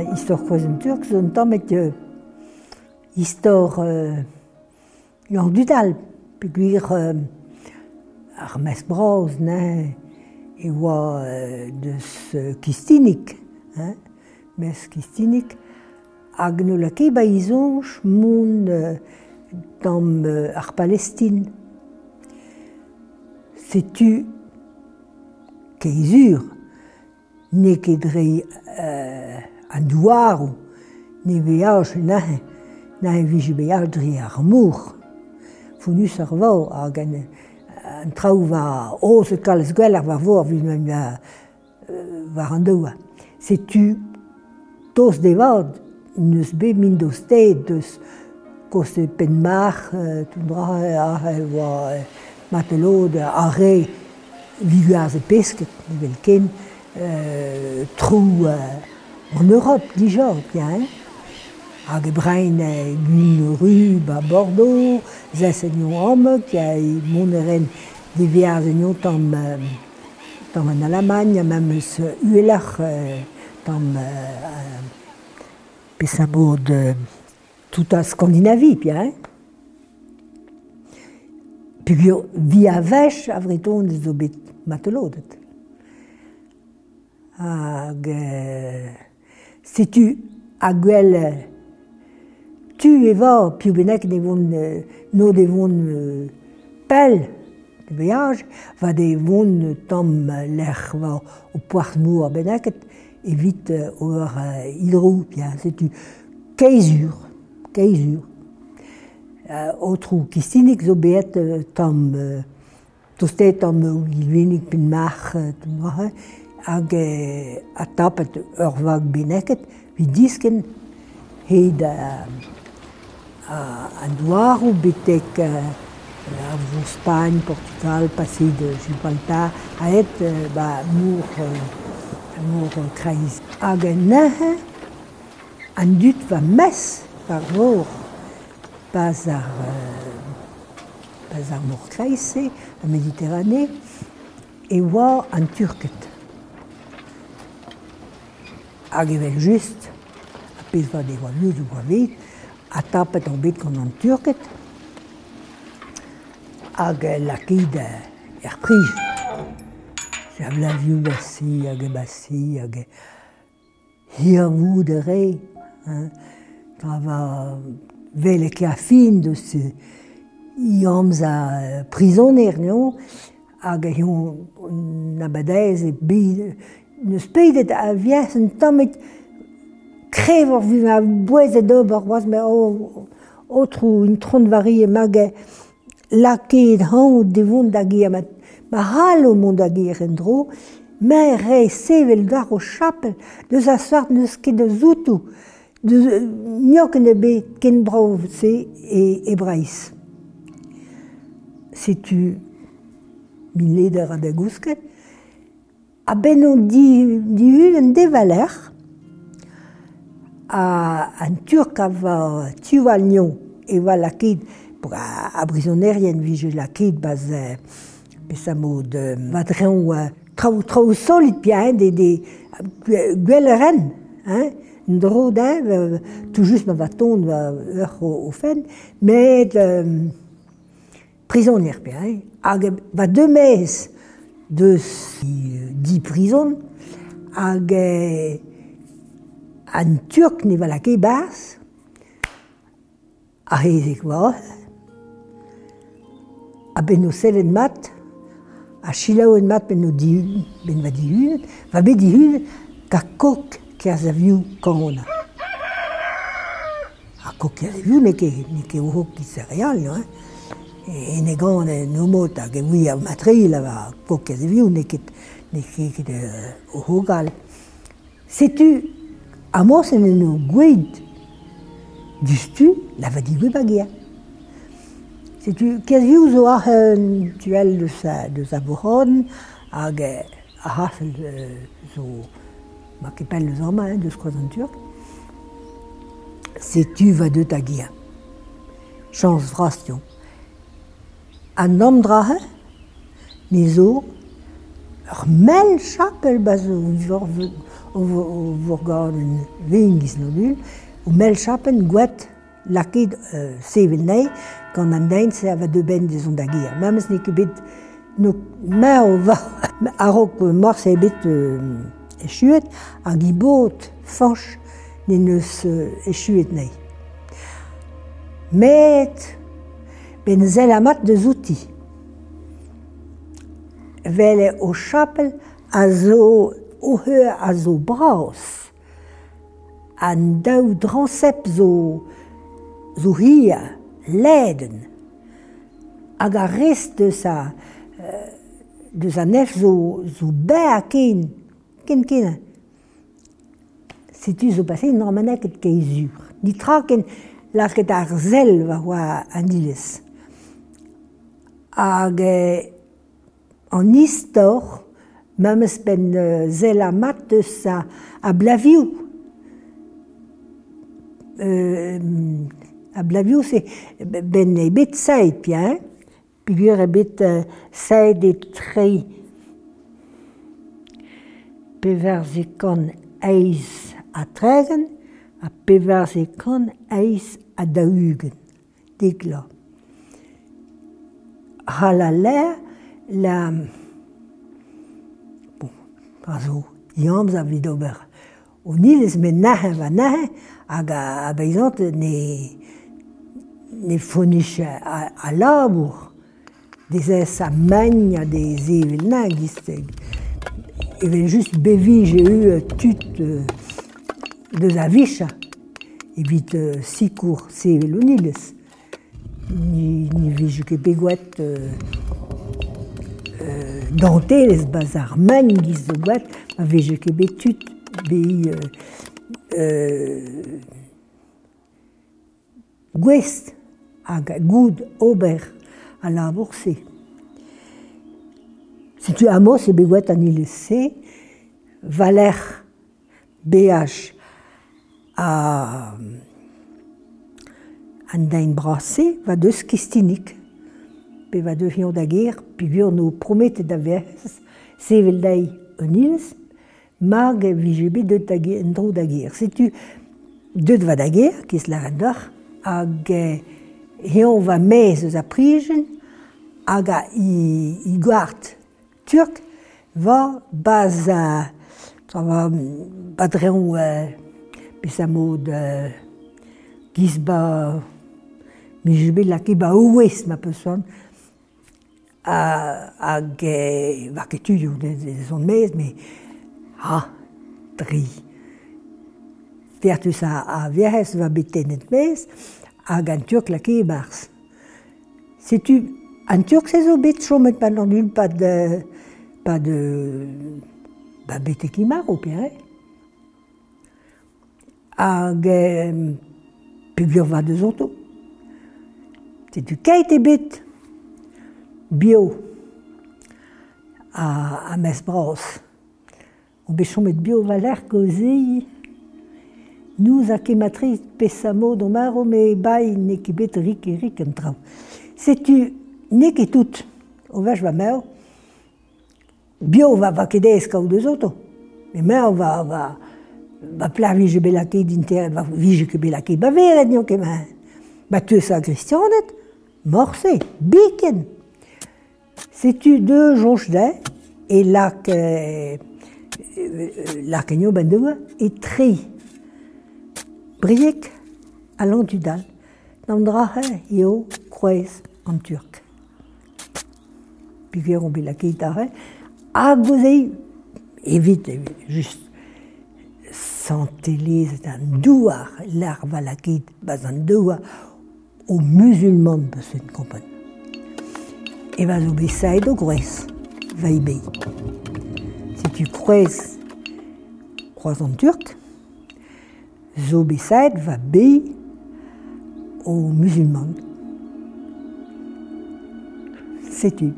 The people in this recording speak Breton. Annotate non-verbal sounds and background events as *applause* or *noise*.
ben, istor kozen turk zon tamet euh, istor euh, lang du dal euh, ar mes braoz ne e oa euh, deus euh, kistinik hein, mes kistinik. Hag ne lake ba izonj moun euh, tam euh, ar palestin setu keizur ne ket dre euh, an douarou, ne veaj nahe, nahe vije beaj dre ar mour. Founus ar vao hag an, an traoù va oz kalz gwell ar va vo ar vin an va, var an doa. Setu tos devad neus be min dos ted, deus koste pen mar, tout dra a oa matelod a re ligu ar ze pesket, nivel ken, euh, trou... Euh, En Europe, déjà, bien. Hag e brein e gun rub a Bordeaux, zes en yon ki a e moneren de viaz en yon tam, tam an Alamagne, mem eus uelach tam euh, de tout a Scandinavie, bien. Pug yo vi a vech a vreton deus bet matelodet. Hag... Euh, setu a gwell tu e va piou benek ne vont euh, no de vont euh, pel de voyage va de vont tam lech va o a bennaket e vit euh, over euh, hidrou bien setu. Keizur keizur. Euh, autrou qui sinik zo bet euh, tam euh, tostet tam ou gilvenik pin mar euh, hag e, a tapet ur vag beneket, vi disken heit a, a, a doaro betek a vo Spagne, Portugal, passé de Gibraltar, a et ba mour, mour kreiz. Hag e nehe, an dut va mes par vor, pas ar, pas ar mour kraiz, a Mediterranee, e oa an turket. hag evel just, a pez va de oa luz oa vet, a tapet an bet gant an turket, hag lakid er prij. Se av la viou basi, hag e basi, hag e hir vou de re, tra va vele ke a fin de se iamz a prizoner, non? hag e yon nabadez e Neus pedet a vies un tamet krevor vu ma bouezet d'ober was me o otrou in tront varie mag laket han de vont da gier ma, ma halo mont da gier en dro me re sevel dar o chapel deus a soart neus ket de zoutou de niok ne be ken brov se e, e c'est Setu min leder a da gousket, a benno di, di un devaler a an turk a va tuvalnion e va lakid pour a, a brisonnerien vije lakid baz euh, pesamo de madreon euh, trao, trao solid bien de, de gwelleren hein dro da tout juste ma vaton va ur au, o fen mais euh, prisonnier bien hag va deux mes de dix prisons hag an turk ne valak e bas, a rezek varoz, a ben o sel en mat, a chilao en mat ben o dihun, ben va va be ka kok a. A kok a ne ke, ne ke oho ki se hein? e gant no umot hag e vi a matril a kokez evio neket neket uh, hogal. Setu amos en eno la va lavadi gwe bagia. Setu kez vio zo ar un tuel de sa, de sa boron hag a hasel uh, zo ma kepel le zama hein, de skozan turk. Setu va de tagia. Chans vras. an amdrahe, ne zo, ur mel chapel bazo ur un vengiz no dul, ur mel chapel gwet lakid euh, sevel nei, gant an dein se ava de ben dezon da gir. Mames ne bet no ma o va *laughs* a rok mor se bet euh, echuet a gibot fanch ne neus euh, echuet nei. Met ben zel amat de zouti. Vele o chapel a zo o heur a zo braos, an daou dransep zo, zo hia, leden, hag a rest deus a, de sa nef zo, zo ber ken, ken ken, setu zo passe normalek et keizur. Ditra ken, laket ar zel va oa an ilez. hag e, an istor, memes ben euh, zela mat eus a, a blavioù. Euh, a blavioù se ben e bet saet pia, eh? pigur e bet uh, saet e tre. Pevar se eiz a tregen, a pevar se kan eiz a daugen. Degla. ha la... Bon, pa zo, yamz a vid ober. O nilez me nahe va nahe, hag a, a beizant ne, ne fonich a, a labour. Deze sa magna des evel na gisteg. Evel just bevi j'ai eu tut euh, de vicha. Evit euh, sikour se evel o nilez. ni, ni vizuke beguat euh, euh, dante les bazar man giz de guat ma vizuke betut bei euh, euh gwest hag goud ober a la bourse si tu amos e beguat BH an dain brase va deus kistinik. Pe va deus hion da ger, pigur no promete da vez, sevel dai un ilz, mag vijebe deut da ger, dro da ger. Setu deut va da ger, kis la rendar, hag hion va mez eus a prijen, hag a i, i gwart turk, va baz a... va badreon... Euh, mod Euh, gizba... Mij la ki ba ouez ma a hag e va ket tu son mez, me ha, tri. Pertus a, a verhez va betenet mez hag an turk laki e barz. tu an turk se zo bet chomet pa nan ul pa de... pa de... ba bete ki mar o pere. Hag... Eh, Pegur va de zonto. C'est du Katebit bio à, à Mesbros. On bechon met bio valer causi. Nous a kematriz pesamo domaro me bai nekibet rik et rik entrao. Sais-tu, nek et tout, on va va meur, bio va va kede esca ou deux autres, mais meur va va va plar vige belake d'inter, va vige que belake bavere, n'yon kemen. Ba ben, tu es agressionnette, Morse, biken. Setu de Jonchday et lak, euh, euh lak eno et tri? Briek allant du dal. Nandrahe eo kroez en turc. Pivier on bilaki tare. Agozei, évite, juste. Santelez d'un douar, L'arbre à la l'ar valakit, bazan douar aux musulmans de cette compagnie. Et vas obéir au Grèce, va y Si tu croises croisant turc, Zobésaïd va bé aux musulmans. C'est tu.